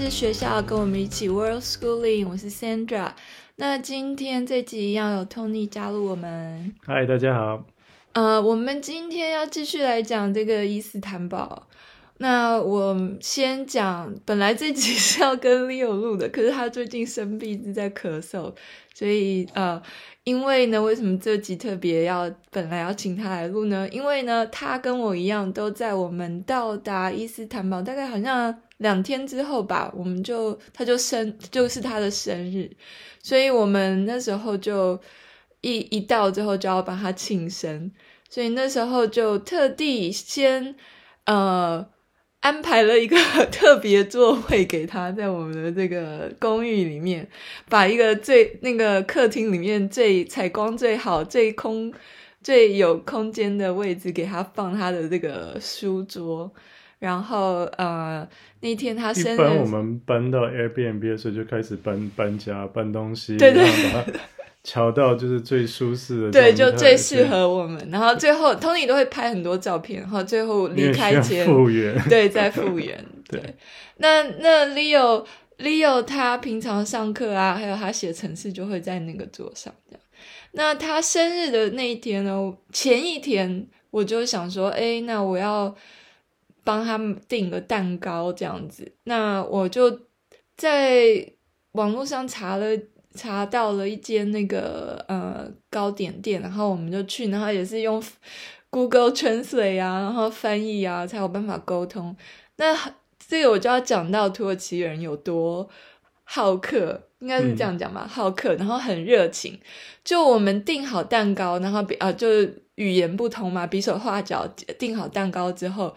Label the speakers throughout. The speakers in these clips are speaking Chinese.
Speaker 1: 是学校，跟我们一起 World Schooling。我是 Sandra。那今天这集一样有 Tony 加入我们。
Speaker 2: 嗨，大家好。
Speaker 1: 呃，我们今天要继续来讲这个伊斯坦堡。那我先讲，本来这集是要跟 Leo 录的，可是他最近生病，一直在咳嗽，所以呃，因为呢，为什么这集特别要本来要请他来录呢？因为呢，他跟我一样，都在我们到达伊斯坦堡大概好像两天之后吧，我们就他就生就是他的生日，所以我们那时候就一一到之后就要帮他庆生，所以那时候就特地先呃。安排了一个 特别座位给他，在我们的这个公寓里面，把一个最那个客厅里面最采光最好、最空、最有空间的位置给他放他的这个书桌。然后呃，那天他生日，
Speaker 2: 一般我们搬到 Airbnb 的时候就开始搬搬家、搬东西，
Speaker 1: 对对。
Speaker 2: 调到就是最舒适的，
Speaker 1: 对，就最适合我们。然后最后，Tony 都会拍很多照片，然后最后离开前，
Speaker 2: 复原，
Speaker 1: 对，再复原。对，对那那 Leo Leo 他平常上课啊，还有他写程式就会在那个桌上这样。那他生日的那一天呢，前一天我就想说，哎，那我要帮他们订个蛋糕这样子。那我就在网络上查了。查到了一间那个呃糕点店，然后我们就去，然后也是用 Google Translate 啊，然后翻译啊，才有办法沟通。那这个我就要讲到土耳其人有多好客，应该是这样讲吧，嗯、好客，然后很热情。就我们订好蛋糕，然后比啊，就是语言不通嘛，比手画脚订好蛋糕之后，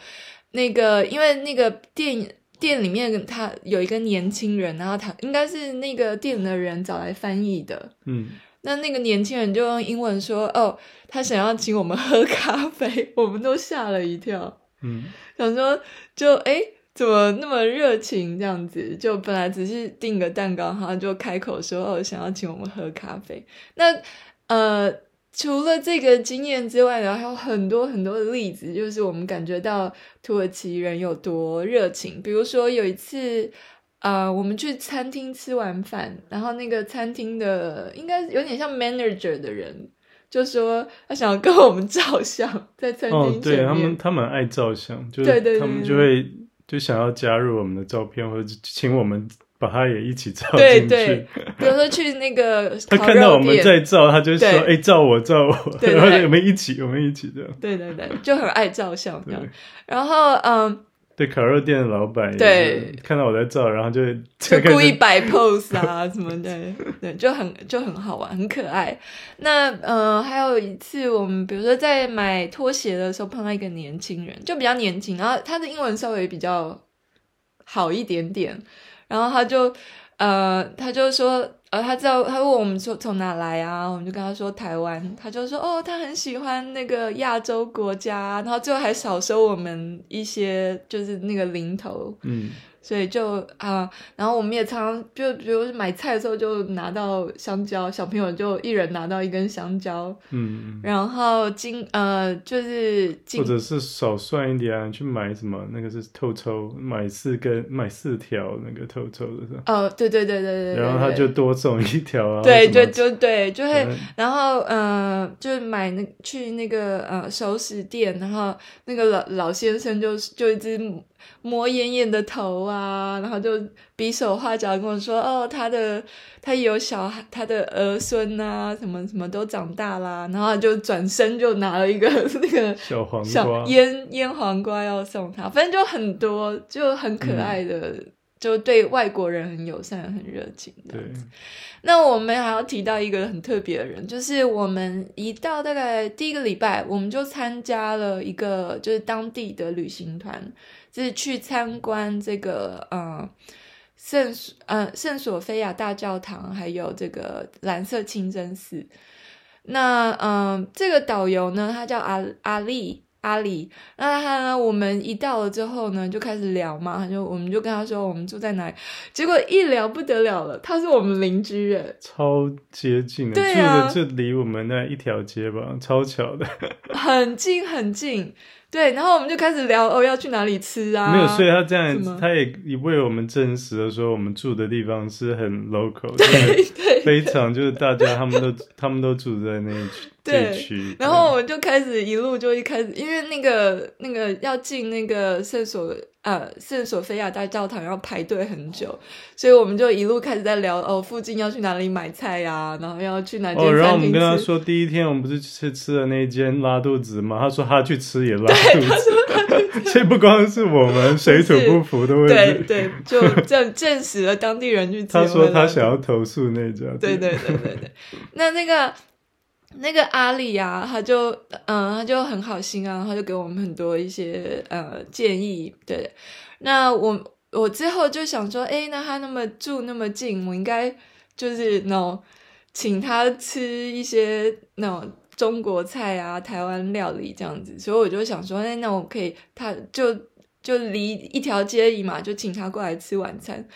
Speaker 1: 那个因为那个店。店里面他有一个年轻人，然后他应该是那个店的人找来翻译的。嗯，那那个年轻人就用英文说：“哦，他想要请我们喝咖啡。”我们都吓了一跳。嗯，想说就哎，怎么那么热情这样子？就本来只是订个蛋糕，然后就开口说：“哦，想要请我们喝咖啡。”那呃。除了这个经验之外呢，还有很多很多的例子，就是我们感觉到土耳其人有多热情。比如说有一次，呃，我们去餐厅吃完饭，然后那个餐厅的应该有点像 manager 的人，就说他想要跟我们照相，在餐厅。哦，
Speaker 2: 对，他们，他们爱照相，就是他们就会就想要加入我们的照片，或者请我们。把他也一起照进去。对对，
Speaker 1: 比如说去那个，
Speaker 2: 他看到我们在照，他就说：“哎对，照我，照我。对对对” 然后我们一起，我们一起这样。
Speaker 1: 对对对，就很爱照相这样。然后嗯，
Speaker 2: 对，烤肉店的老板
Speaker 1: 对
Speaker 2: 看到我在照，然后就
Speaker 1: 就故意摆 pose 啊什么的，对，就很就很好玩，很可爱。那嗯，还有一次我们比如说在买拖鞋的时候碰到一个年轻人，就比较年轻，然后他的英文稍微比较好一点点。然后他就，呃，他就说，呃，他知道，他问我们说从哪来啊，我们就跟他说台湾，他就说，哦，他很喜欢那个亚洲国家，然后最后还少收我们一些，就是那个零头，嗯。所以就啊，然后我们也常常就比如买菜的时候就拿到香蕉，小朋友就一人拿到一根香蕉，嗯，然后今呃就是
Speaker 2: 或者是少算一点啊，去买什么那个是透抽，买四根买四条那个透抽的是吧？
Speaker 1: 哦，对对对对对，
Speaker 2: 然后他就多送一条啊，
Speaker 1: 对对就对，就会然后呃就买那去那个呃熟食店，然后那个老老先生就就一直。摸艳艳的头啊，然后就比手画脚跟我说：“哦，他的他有小孩，他的儿孙啊，什么什么都长大啦。”然后就转身就拿了一个 那个
Speaker 2: 小黄
Speaker 1: 瓜，腌腌黄瓜要送他，反正就很多，就很可爱的，就对外国人很友善、很热情的。对。那我们还要提到一个很特别的人，就是我们一到大概第一个礼拜，我们就参加了一个就是当地的旅行团。就是去参观这个呃圣呃圣索菲亚大教堂，还有这个蓝色清真寺。那嗯、呃，这个导游呢，他叫阿阿丽阿里。那他呢，我们一到了之后呢，就开始聊嘛，他就我们就跟他说我们住在哪里。结果一聊不得了了，他是我们邻居耶，
Speaker 2: 超接近的，
Speaker 1: 对啊，
Speaker 2: 住的就离我们那一条街吧，超巧的，
Speaker 1: 很 近很近。对，然后我们就开始聊哦，要去哪里吃啊？
Speaker 2: 没有，所以他这样，他也也为我们证实了说，我们住的地方是很 local，
Speaker 1: 对对，
Speaker 2: 非常就是大家他们都他们都住在那一区。
Speaker 1: 对，然后我们就开始一路就一开始，因为那个那个要进那个圣索呃圣索菲亚大教堂要排队很久，所以我们就一路开始在聊哦，附近要去哪里买菜呀、啊，然后要去哪间餐厅吃。
Speaker 2: 哦，然后我们跟他说，第一天我们不是去吃的那间拉肚子吗？他说他去吃也拉肚子，所以不光是我们水土不服的问题，
Speaker 1: 对对，就证证实了当地人去吃。
Speaker 2: 他说他想要投诉那家，
Speaker 1: 对对对对对，那那个。那个阿里啊，他就嗯，他就很好心啊，他就给我们很多一些呃建议。对，那我我之后就想说，诶，那他那么住那么近，我应该就是那种请他吃一些那种中国菜啊、台湾料理这样子。所以我就想说，诶，那我可以，他就就离一条街而已嘛，就请他过来吃晚餐。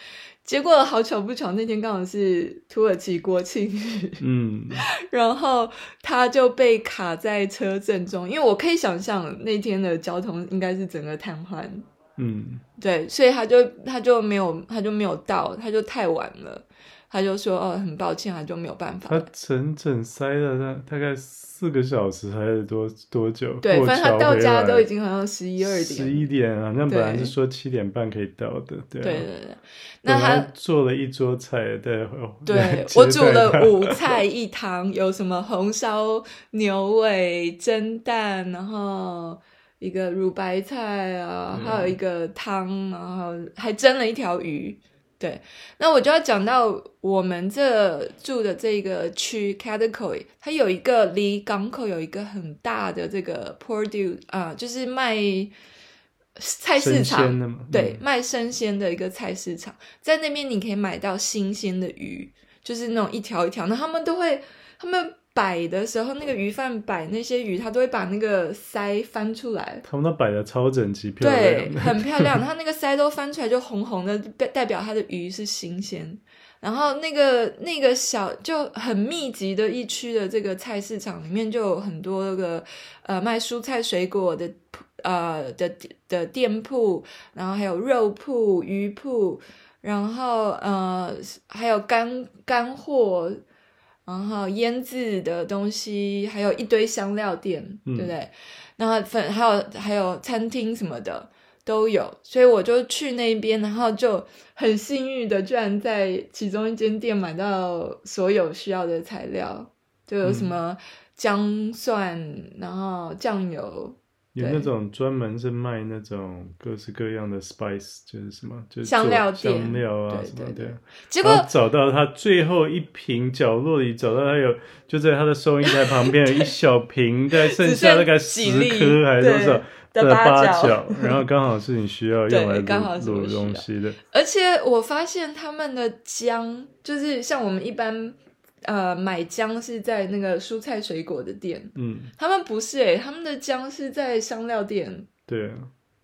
Speaker 1: 结果好巧不巧，那天刚好是土耳其国庆日，
Speaker 2: 嗯，
Speaker 1: 然后他就被卡在车阵中，因为我可以想象那天的交通应该是整个瘫痪，
Speaker 2: 嗯，
Speaker 1: 对，所以他就他就没有他就没有到，他就太晚了。他就说：“哦，很抱歉，他就没有办法。”
Speaker 2: 他整整塞了他大概四个小时还是多多久？
Speaker 1: 对，反正他到家都已经好像十一二点。
Speaker 2: 十一点啊，那本来是说七点半可以到的，对、啊、
Speaker 1: 对对对。那他
Speaker 2: 做了一桌菜，对，
Speaker 1: 对我煮了五菜一汤，有什么红烧牛尾、蒸蛋，然后一个乳白菜啊，还有一个汤，然后还蒸了一条鱼。对，那我就要讲到我们这住的这个区 Cadicoy 它有一个离港口有一个很大的这个 Port 啊，就是卖菜市场，嗯、对，卖生鲜的一个菜市场，在那边你可以买到新鲜的鱼，就是那种一条一条，那他们都会他们。摆的时候，那个鱼贩摆那些鱼，他都会把那个鳃翻出来。
Speaker 2: 他们都摆的超整齐，漂亮，
Speaker 1: 对，很漂亮。他那个鳃都翻出来，就红红的，代代表他的鱼是新鲜。然后那个那个小就很密集的一区的这个菜市场里面，就有很多个呃卖蔬菜水果的呃的的店铺，然后还有肉铺、鱼铺，然后呃还有干干货。然后腌制的东西，还有一堆香料店，嗯、对不对？然后粉还有还有餐厅什么的都有，所以我就去那边，然后就很幸运的，居然在其中一间店买到所有需要的材料，就有什么姜蒜，嗯、然后酱油。
Speaker 2: 有那种专门是卖那种各式各样的 spice，就是什么，就是
Speaker 1: 香料店、
Speaker 2: 香料啊什么的。
Speaker 1: 结果
Speaker 2: 找到他最后一瓶角落里，找到他有就在他的收银台旁边有一小瓶，在剩下大概十颗还是多少的八角，然后刚好是你需要用来卤卤东西的。
Speaker 1: 而且我发现他们的姜，就是像我们一般。呃，买姜是在那个蔬菜水果的店，
Speaker 2: 嗯，
Speaker 1: 他们不是诶、欸，他们的姜是在香料店，
Speaker 2: 对啊，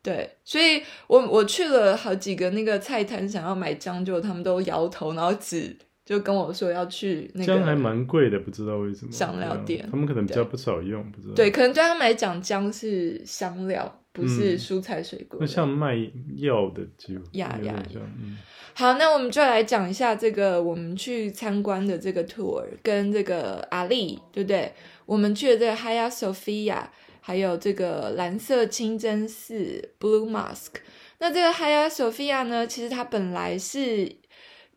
Speaker 1: 对，所以我我去了好几个那个菜摊，想要买姜，就他们都摇头，然后只就跟我说要去那个姜
Speaker 2: 还蛮贵的，不知道为什么
Speaker 1: 香料店，
Speaker 2: 他们可能比较不少用，不知道，
Speaker 1: 对，可能对他们来讲姜是香料，不是蔬菜水果，
Speaker 2: 那、嗯、像卖药的就
Speaker 1: 呀呀，嗯。好，那我们就来讲一下这个我们去参观的这个 tour，跟这个阿丽，对不对？我们去的这个 Hagia Sophia，还有这个蓝色清真寺 Blue Mosque。那这个 Hagia Sophia 呢，其实它本来是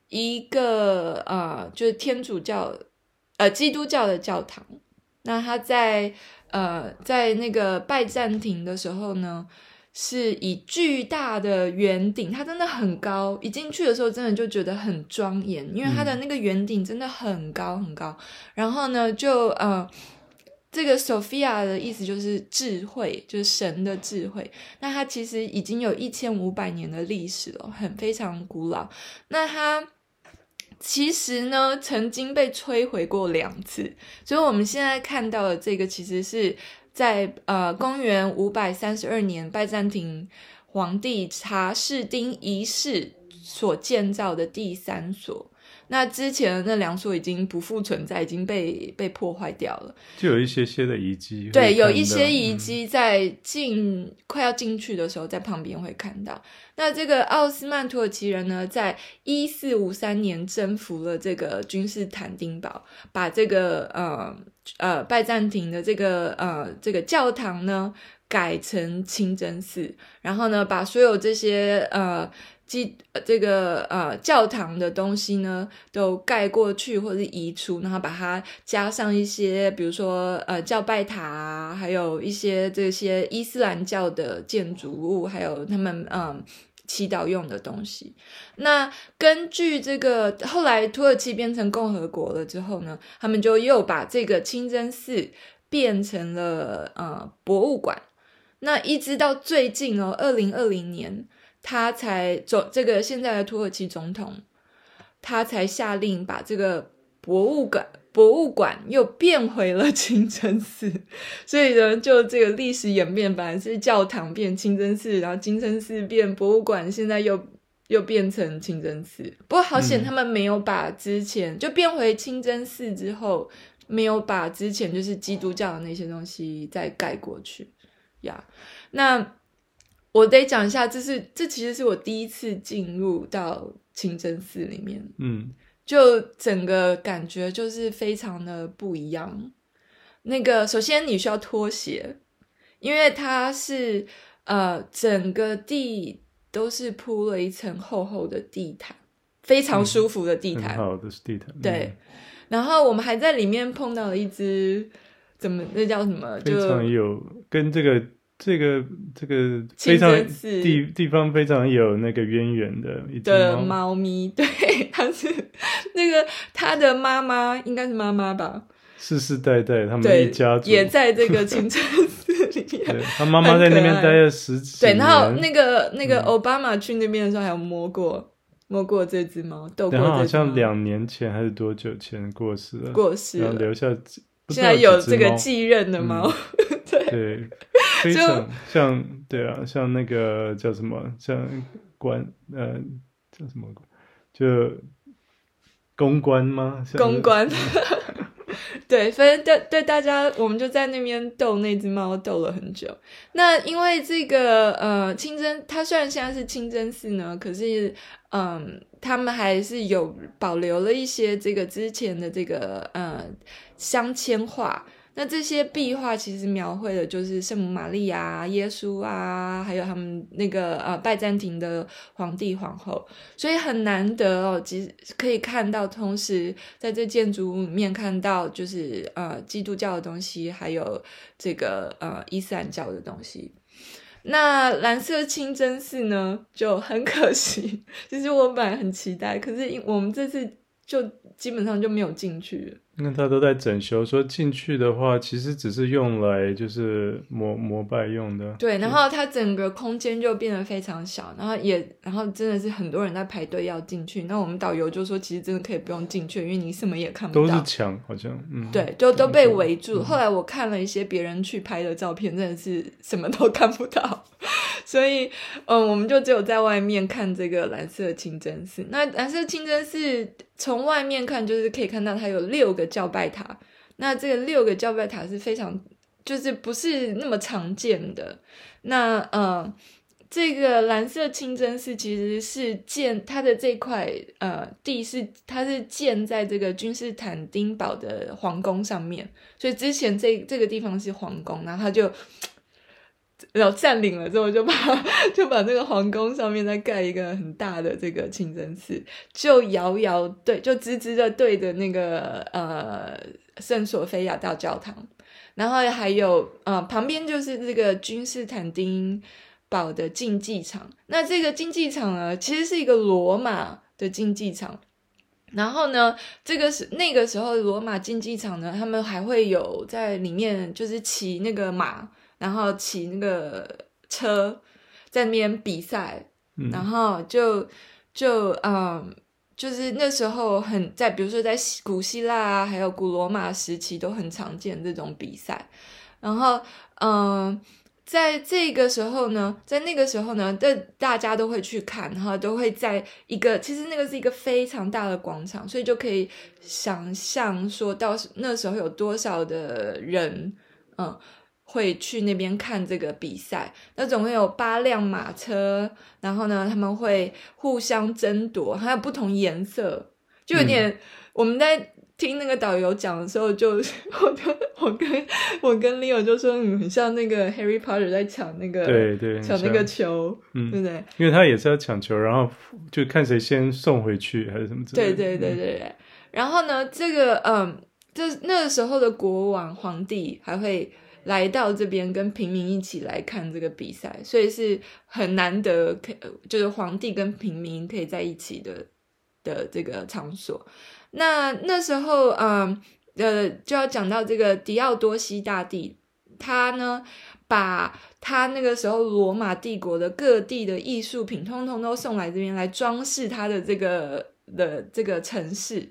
Speaker 1: 一个呃，就是天主教呃基督教的教堂。那它在呃在那个拜占庭的时候呢，是以巨大的圆顶，它真的很高，一进去的时候真的就觉得很庄严，因为它的那个圆顶真的很高很高。然后呢，就呃，这个 Sophia 的意思就是智慧，就是神的智慧。那它其实已经有一千五百年的历史了，很非常古老。那它其实呢，曾经被摧毁过两次，所以我们现在看到的这个其实是。在呃，公元五百三十二年，拜占庭皇帝查士丁一世所建造的第三所。那之前那两所已经不复存在，已经被被破坏掉了。
Speaker 2: 就有一些些的遗迹，
Speaker 1: 对，有一些遗迹在进、嗯、快要进去的时候，在旁边会看到。那这个奥斯曼土耳其人呢，在一四五三年征服了这个君士坦丁堡，把这个呃呃拜占庭的这个呃这个教堂呢改成清真寺，然后呢把所有这些呃基这个呃教堂的东西呢都盖过去或者移除，然后把它加上一些比如说呃教拜塔啊，还有一些这些伊斯兰教的建筑物，还有他们嗯。祈祷用的东西。那根据这个，后来土耳其变成共和国了之后呢，他们就又把这个清真寺变成了呃博物馆。那一直到最近哦，二零二零年，他才总这个现在的土耳其总统，他才下令把这个博物馆。博物馆又变回了 清真寺，所以呢，就这个历史演变，本来是教堂变清真寺，然后清真寺变博物馆，现在又又变成清真寺。不过好险，他们没有把之前、嗯、就变回清真寺之后，没有把之前就是基督教的那些东西再盖过去呀。Yeah. 那我得讲一下，这是这其实是我第一次进入到清真寺里面，嗯。就整个感觉就是非常的不一样。那个，首先你需要脱鞋，因为它是呃整个地都是铺了一层厚厚的地毯，非常舒服的地毯。
Speaker 2: 好的是地毯。
Speaker 1: 对。然后我们还在里面碰到了一只，怎么那叫什么？就
Speaker 2: 非常有跟这个。这个这个非常地地方非常有那个渊源的一只猫，
Speaker 1: 猫咪，对，它是那个它的妈妈应该是妈妈吧，
Speaker 2: 世世代代他们一家族。
Speaker 1: 也在这个清真寺里面，
Speaker 2: 他妈妈在那边待了十几年，
Speaker 1: 对，然后那个那个奥巴马去那边的时候还有摸过、嗯、摸过这只猫，逗过，好
Speaker 2: 像两年前还是多久前过世了，
Speaker 1: 过世了，
Speaker 2: 然后留下
Speaker 1: 现在有这个继任的猫，
Speaker 2: 嗯、对。对非常像，对啊，像那个叫什么，像官，呃，叫什么，就公关吗？
Speaker 1: 公关，对，反正对对大家，我们就在那边逗那只猫，逗了很久。那因为这个呃清真，它虽然现在是清真寺呢，可是嗯，他们还是有保留了一些这个之前的这个呃镶嵌画。那这些壁画其实描绘的就是圣母玛利亚、耶稣啊，还有他们那个呃拜占庭的皇帝皇后，所以很难得哦，其实可以看到，同时在这建筑物里面看到就是呃基督教的东西，还有这个呃伊斯兰教的东西。那蓝色清真寺呢就很可惜，其实我本来很期待，可是我们这次就基本上就没有进去。
Speaker 2: 那他都在整修，说进去的话，其实只是用来就是膜膜拜用的。
Speaker 1: 对，然后它整个空间就变得非常小，然后也，然后真的是很多人在排队要进去。那我们导游就说，其实真的可以不用进去，因为你什么也看不到。
Speaker 2: 都是墙，好像，嗯，
Speaker 1: 对，就都被围住。后来我看了一些别人去拍的照片，真的是什么都看不到。所以，嗯，我们就只有在外面看这个蓝色清真寺。那蓝色清真寺。从外面看，就是可以看到它有六个教拜塔。那这个六个教拜塔是非常，就是不是那么常见的。那呃，这个蓝色清真寺其实是建它的这块呃地是它是建在这个君士坦丁堡的皇宫上面，所以之前这这个地方是皇宫，然后它就。然后占领了之后，就把 就把那个皇宫上面再盖一个很大的这个清真寺，就遥遥对，就直直的对着那个呃圣索菲亚大教堂，然后还有呃旁边就是这个君士坦丁堡的竞技场。那这个竞技场呢，其实是一个罗马的竞技场。然后呢，这个是那个时候罗马竞技场呢，他们还会有在里面就是骑那个马。然后骑那个车在那边比赛，嗯、然后就就嗯，就是那时候很在，比如说在古希腊啊，还有古罗马时期都很常见这种比赛。然后嗯，在这个时候呢，在那个时候呢，这大家都会去看，然后都会在一个，其实那个是一个非常大的广场，所以就可以想象说到那时候有多少的人，嗯，会去那边看这个比赛。那总共有八辆马车，然后呢，他们会互相争夺，还有不同颜色，就有点、嗯、我们在。听那个导游讲的时候就，就我跟我跟我跟 Leo 就说，嗯很像那个 Harry Potter 在抢那个
Speaker 2: 对对
Speaker 1: 抢那个球，
Speaker 2: 嗯，
Speaker 1: 对不对？
Speaker 2: 因为他也是要抢球，然后就看谁先送回去还是什么之类的。对
Speaker 1: 对对对对。嗯、然后呢，这个嗯，这那个时候的国王皇帝还会来到这边跟平民一起来看这个比赛，所以是很难得，可就是皇帝跟平民可以在一起的的这个场所。那那时候，嗯，呃，就要讲到这个狄奥多西大帝，他呢，把他那个时候罗马帝国的各地的艺术品，通通都送来这边来装饰他的这个的这个城市，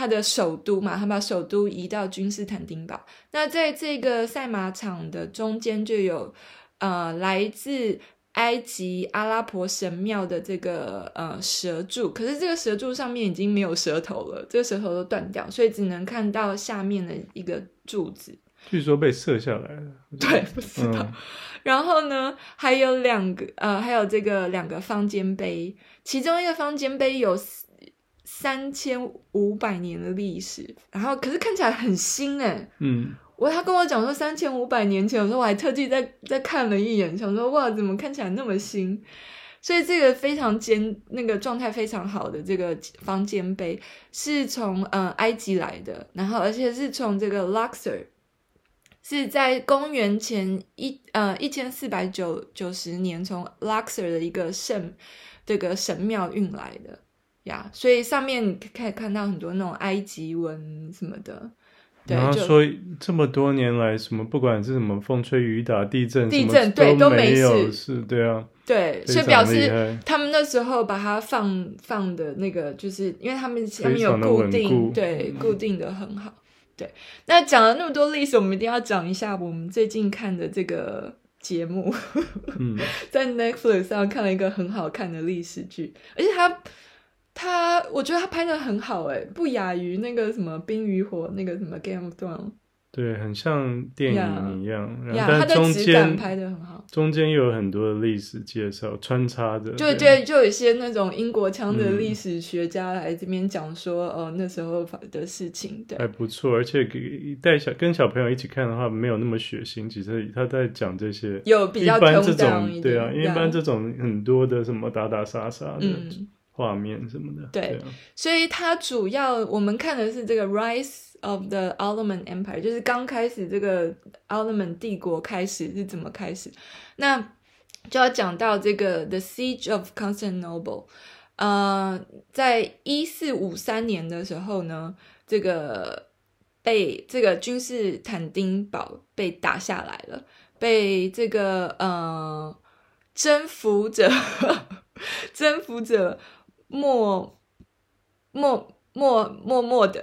Speaker 1: 他的首都嘛，他把首都移到君士坦丁堡。那在这个赛马场的中间，就有呃来自。埃及阿拉伯神庙的这个呃蛇柱，可是这个蛇柱上面已经没有舌头了，这个舌头都断掉，所以只能看到下面的一个柱子。
Speaker 2: 据说被射下来了。
Speaker 1: 对，不知道。嗯、然后呢，还有两个呃，还有这个两个方尖碑，其中一个方尖碑有三千五百年的历史，然后可是看起来很新哎。嗯。我他跟我讲说三千五百年前，我说我还特地再再看了一眼，想说哇，怎么看起来那么新？所以这个非常坚，那个状态非常好的这个方尖碑是从呃埃及来的，然后而且是从这个 Luxor，是在公元前一呃一千四百九九十年从 Luxor 的一个圣这个神庙运来的呀，所以上面你可以看到很多那种埃及文什么的。
Speaker 2: 然后说这么多年来，什么不管是什么风吹雨打、地震，
Speaker 1: 地震对都没有，
Speaker 2: 是，对啊，
Speaker 1: 对，所以表示他们那时候把它放放的那个，就是因为他们下面有固定，对，固定的很好。对，那讲了那么多历史，我们一定要讲一下我们最近看的这个节目，嗯，在 Netflix 上看了一个很好看的历史剧，而且它。他，我觉得他拍的很好，诶，不亚于那个什么《冰与火》那个什么《Game of Thrones》。
Speaker 2: 对，很像电影一样。
Speaker 1: 呀，
Speaker 2: 但中间
Speaker 1: 拍的很好。
Speaker 2: 中间又有很多的历史介绍穿插着。
Speaker 1: 就就就有一些那种英国腔的历史学家来这边讲说，哦、那时候的事情，对，
Speaker 2: 还不错。而且给带小跟小朋友一起看的话，没有那么血腥。其实他在讲这些，
Speaker 1: 有比较
Speaker 2: 一般这种，对啊，因为一般这种很多的什么打打杀杀的。
Speaker 1: 嗯
Speaker 2: 画面什么的，
Speaker 1: 对，对啊、所以它主要我们看的是这个 Rise of the Ottoman Empire，就是刚开始这个奥特曼帝国开始是怎么开始，那就要讲到这个 The Siege of Constantinople，呃，在一四五三年的时候呢，这个被这个君士坦丁堡被打下来了，被这个呃征服者征服者。默默默默默的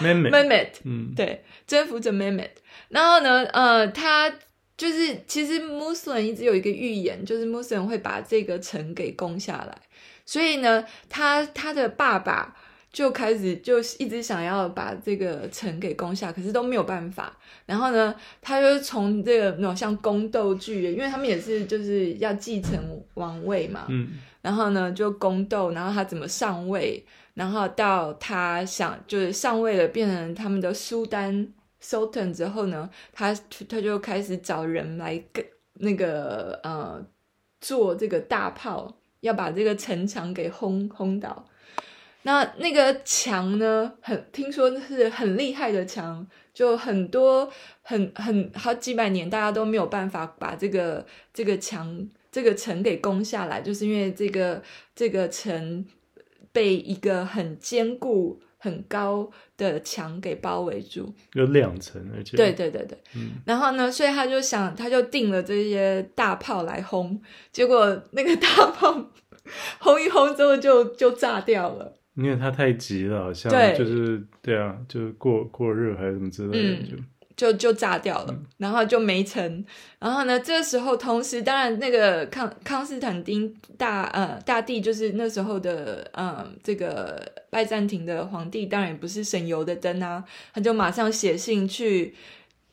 Speaker 1: Mehmet，
Speaker 2: 嗯，
Speaker 1: 对，征服者 Mehmet。然后呢，呃，他就是其实穆斯林一直有一个预言，就是穆斯林会把这个城给攻下来。所以呢，他他的爸爸就开始就一直想要把这个城给攻下，可是都没有办法。然后呢，他就从这个那种像宫斗剧，因为他们也是就是要继承王位嘛，嗯。然后呢，就宫斗，然后他怎么上位，然后到他想就是上位了，变成他们的苏丹 Sultan 之后呢，他他就开始找人来跟那个呃做这个大炮，要把这个城墙给轰轰倒。那那个墙呢，很听说是很厉害的墙，就很多很很好几百年，大家都没有办法把这个这个墙。这个城给攻下来，就是因为这个这个城被一个很坚固、很高的墙给包围住，
Speaker 2: 有两层，而且
Speaker 1: 对对对对，嗯，然后呢，所以他就想，他就定了这些大炮来轰，结果那个大炮轰一轰之后就就炸掉了，因
Speaker 2: 为他太急了，好像就是对，对啊，就是过过热还是什么之类的，
Speaker 1: 嗯、就就炸掉了，然后就没成。然后呢，这个时候同时，当然那个康康斯坦丁大呃大帝就是那时候的嗯这个拜占庭的皇帝，当然也不是省油的灯啊，他就马上写信去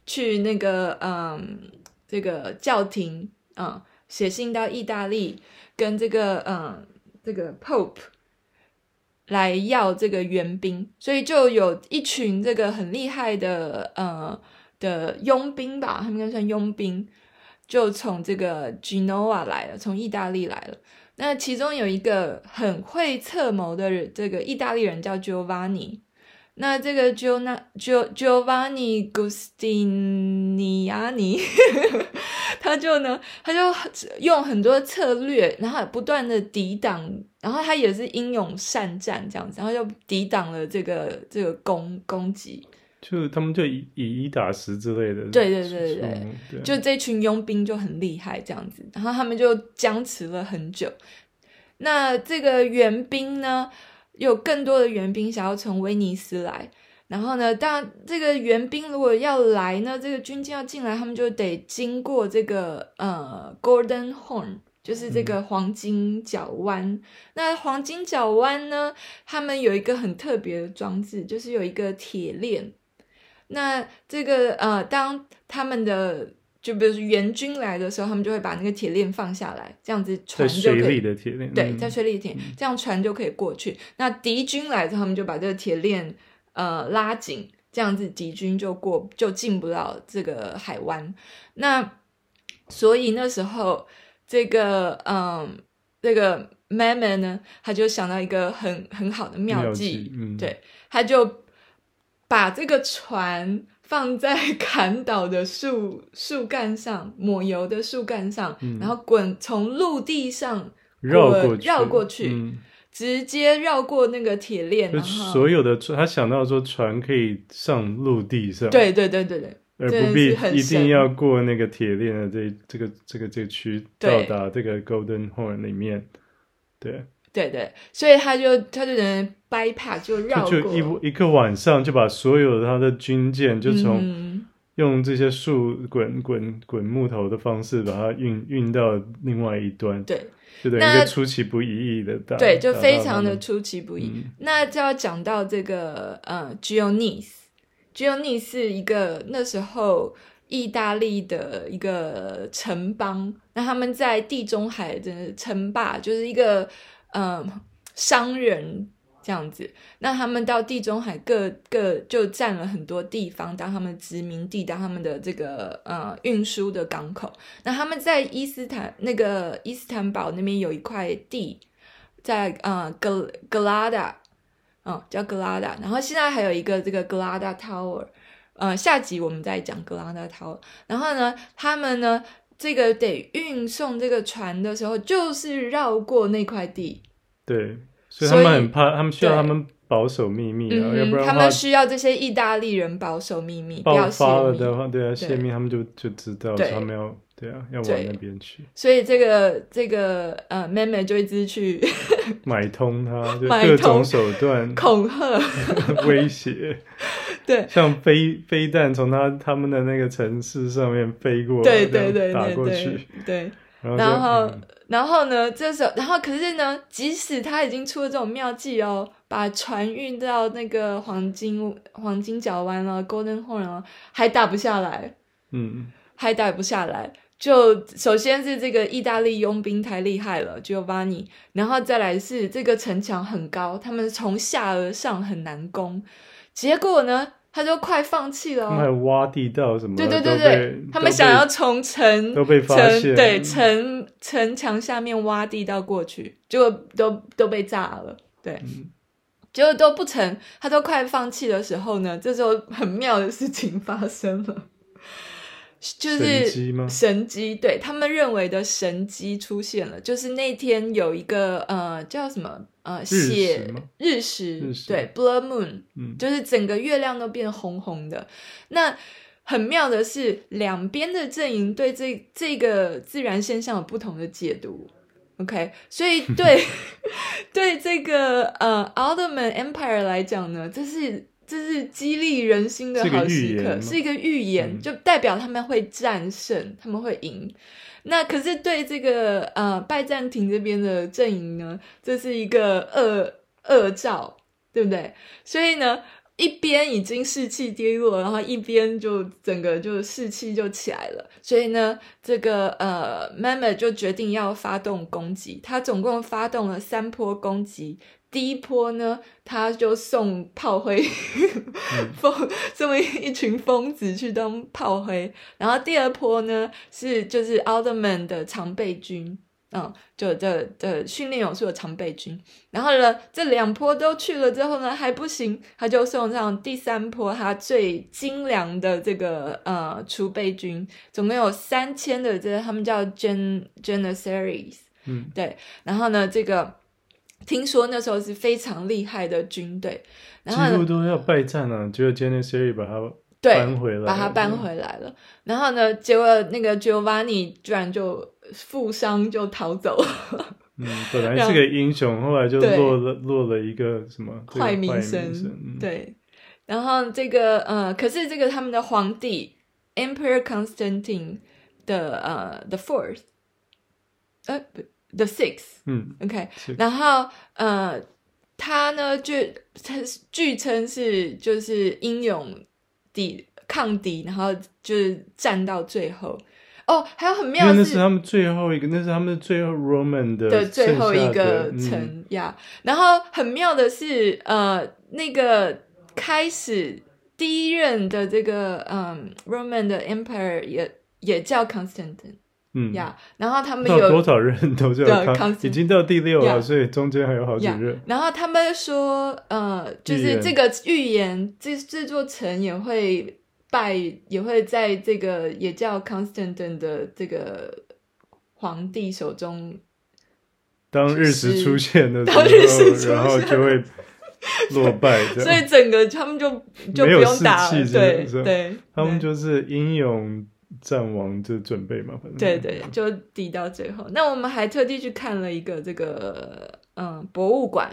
Speaker 1: 去那个嗯这个教廷嗯写信到意大利，跟这个嗯这个 Pope 来要这个援兵，所以就有一群这个很厉害的呃的佣兵吧，他们应该算佣兵。就从这个 Genoa 来了，从意大利来了。那其中有一个很会策谋的人，这个意大利人叫 Giovanni。那这个 Giovanni Giustiniani，他就呢，他就用很多策略，然后不断的抵挡，然后他也是英勇善战这样子，然后就抵挡了这个这个攻攻击。
Speaker 2: 就他们就以以一打十之类的，
Speaker 1: 对对对对对，就这群佣兵就很厉害这样子，然后他们就僵持了很久。那这个援兵呢，有更多的援兵想要从威尼斯来，然后呢，当然这个援兵如果要来呢，这个军舰要进来，他们就得经过这个呃 Golden Horn，就是这个黄金角湾。嗯、那黄金角湾呢，他们有一个很特别的装置，就是有一个铁链。那这个呃，当他们的就比如说援军来的时候，他们就会把那个铁链放下来，这样子船就可以。
Speaker 2: 在水里的铁链。
Speaker 1: 对，在水里的铁，嗯、这样船就可以过去。那敌军来的时候，他们就把这个铁链呃拉紧，这样子敌军就过就进不了这个海湾。那所以那时候这个嗯、呃，这个 Mehmed 呢，他就想到一个很很好的妙计，嗯、对，他就。把这个船放在 砍倒的树树干上，抹油的树干上，嗯、然后滚从陆地上
Speaker 2: 绕过
Speaker 1: 绕过去，嗯、直接绕过那个铁链。
Speaker 2: 就所有的船，他想到说船可以上陆地上，
Speaker 1: 对对对对对，
Speaker 2: 而不必一定要过那个铁链的这这个这个这个区到达这个 Golden Horn 里面，对。
Speaker 1: 对对，所以他就他就能 bypass 就绕过，
Speaker 2: 就一一个晚上就把所有的他的军舰就从用这些树滚滚滚木头的方式把它运运到另外一端，
Speaker 1: 对，
Speaker 2: 就等于一个出其不意的大，
Speaker 1: 对，就非常的出其不意。嗯、那就要讲到这个呃，Genoese，Genoese 是一个那时候意大利的一个城邦，那他们在地中海的称霸，就是一个。嗯，商人这样子，那他们到地中海各各就占了很多地方，当他们殖民地，当他们的这个呃运输的港口。那他们在伊斯坦那个伊斯坦堡那边有一块地，在呃格格拉达，嗯，叫格拉达。然后现在还有一个这个格拉达 Tower，呃，下集我们再讲格拉达 Tower。然后呢，他们呢？这个得运送这个船的时候，就是绕过那块地。
Speaker 2: 对，所以他们很怕，他们需要他们保守秘密啊，要不然
Speaker 1: 他们需要这些意大利人保守秘密，
Speaker 2: 爆发了的话，对啊，泄密他们就就知道他们要对啊，要往那边去。
Speaker 1: 所以这个这个呃，妹妹就一直去
Speaker 2: 买通他，就各种手段
Speaker 1: 恐吓、
Speaker 2: 威胁。
Speaker 1: 对，
Speaker 2: 像飞飞弹从他他们的那个城市上面飞过来，
Speaker 1: 对对对，
Speaker 2: 打过去，
Speaker 1: 对。然后，然后呢？这时候，然后可是呢，即使他已经出了这种妙计哦，把船运到那个黄金黄金角湾了，Golden Horn 了，还打不下来。
Speaker 2: 嗯，
Speaker 1: 还打不下来。就首先是这个意大利佣兵太厉害了，Giovanni，然后再来是这个城墙很高，他们从下而上很难攻。结果呢？他就快放弃了，他
Speaker 2: 们还挖地道什么？
Speaker 1: 对对对对，他们想要从城
Speaker 2: 都被发现，
Speaker 1: 对城城墙下面挖地道过去，结果都都被炸了，对，嗯、结果都不成。他都快放弃的时候呢，这时候很妙的事情发生了。就是神机对，他们认为的神机出现了，就是那天有一个呃叫什么呃血日食，对，blood moon，嗯，就是整个月亮都变红红的。那很妙的是，两边的阵营对这这个自然现象有不同的解读。OK，所以对 对这个呃 Ottoman Empire 来讲呢，这是。这是激励人心的好时刻，是一个预言，嗯、就代表他们会战胜，他们会赢。那可是对这个呃拜占庭这边的阵营呢，这是一个恶恶兆，对不对？所以呢，一边已经士气跌落，然后一边就整个就士气就起来了。所以呢，这个呃 Mehmed 就决定要发动攻击，他总共发动了三波攻击。第一波呢，他就送炮灰，疯、嗯、送一一群疯子去当炮灰。然后第二波呢，是就是 Alderman 的常备军，嗯，就的的训练有素的常备军。然后呢，这两波都去了之后呢，还不行，他就送上第三波他最精良的这个呃储备军，总共有三千的，这个他们叫 Gen Janissaries，嗯，对。然后呢，这个。听说那时候是非常厉害的军队，然后
Speaker 2: 几乎都要败战了，结果 Janissaries 把它搬回来，
Speaker 1: 把它搬回来了。然后呢，结果那个 Giovanni 居然就负伤就逃走了。
Speaker 2: 嗯，本来是个英雄，后来就落了落了一个什么
Speaker 1: 坏名声。嗯、对，然后这个呃，可是这个他们的皇帝 Emperor Constantine 的呃 The Fourth，呃不。The Six，嗯，OK，然后呃，他呢，就他据称是就是英勇抵抗敌，然后就是战到最后。哦，还有很妙的是，
Speaker 2: 那是他们最后一个，那是他们最后 Roman 的的
Speaker 1: 最后一个城呀。嗯然后很妙的是，呃，那个开始第一任的这个嗯 Roman 的 Empire 也也叫 Constantine。嗯呀，yeah, 然后他们有
Speaker 2: 多少人都叫康，已经到第六了，yeah, 所以中间还有好几任。
Speaker 1: Yeah, 然后他们说，呃，就是这个预言，这这座城也会败，也会在这个也叫 Constantine 的这个皇帝手中。
Speaker 2: 当日食出现的时
Speaker 1: 候，当日食出现
Speaker 2: 然后就会 落败。
Speaker 1: 所以整个他们就就不用打了，对对，
Speaker 2: 他们就是英勇。战王就准备嘛，反正。
Speaker 1: 对对，就抵到最后。那我们还特地去看了一个这个嗯博物馆，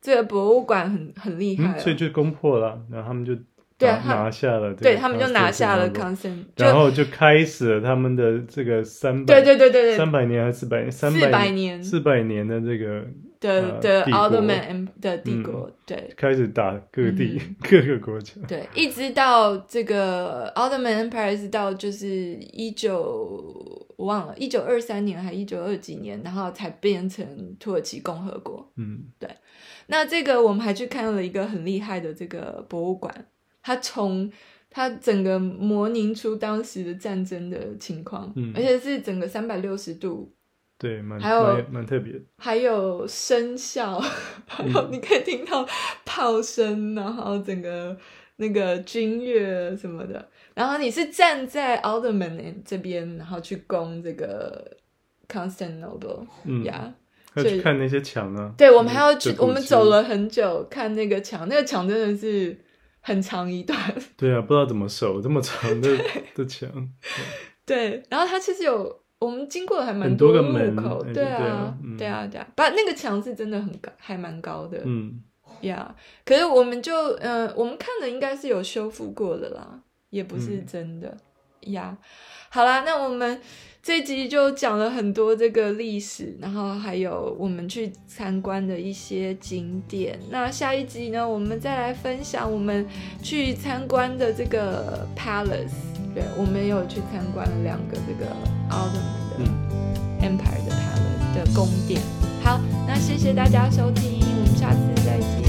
Speaker 1: 这个博物馆很很厉害，
Speaker 2: 嗯，所以就攻破了，然后他们就对拿下了，
Speaker 1: 对他们就拿下了康森，
Speaker 2: 然后就开始了他们的这个三
Speaker 1: 百对对对对对。
Speaker 2: 三百年还是四百年？
Speaker 1: 四百年。
Speaker 2: 四百年的这个。
Speaker 1: 的的奥特曼的帝国，对，
Speaker 2: 开始打各地 各个国家，
Speaker 1: 对，一直到这个奥特曼 Empire 是到就是一九我忘了，一九二三年还一九二几年，然后才变成土耳其共和国。嗯，对。那这个我们还去看了一个很厉害的这个博物馆，它从它整个模拟出当时的战争的情况，嗯而且是整个三百六十度。
Speaker 2: 对，蛮
Speaker 1: 还有
Speaker 2: 蛮特别，
Speaker 1: 还有声效，还有 你可以听到炮声，然后整个那个军乐什么的。然后你是站在 Alderman 这边，然后去攻这个 Constantinople，嗯呀，
Speaker 2: 要去看那些墙啊。
Speaker 1: 对，我们还要去，我们走了很久看那个墙，那个墙真的是很长一段。
Speaker 2: 对啊，不知道怎么守这么长的 的墙。
Speaker 1: 对，然后它其实有。我们经过的还蛮多个门口，对啊，对啊，对啊，把那个墙是真的很高，还蛮高的，嗯，呀，可是我们就，嗯，我们看的应该是有修复过的啦，也不是真的，呀，好啦，那我们这集就讲了很多这个历史，然后还有我们去参观的一些景点。那下一集呢，我们再来分享我们去参观的这个 palace。对，我们有去参观了两个这个奥特曼的 Empire 的 Palace 的宫殿。好，那谢谢大家收听，我们下次再见。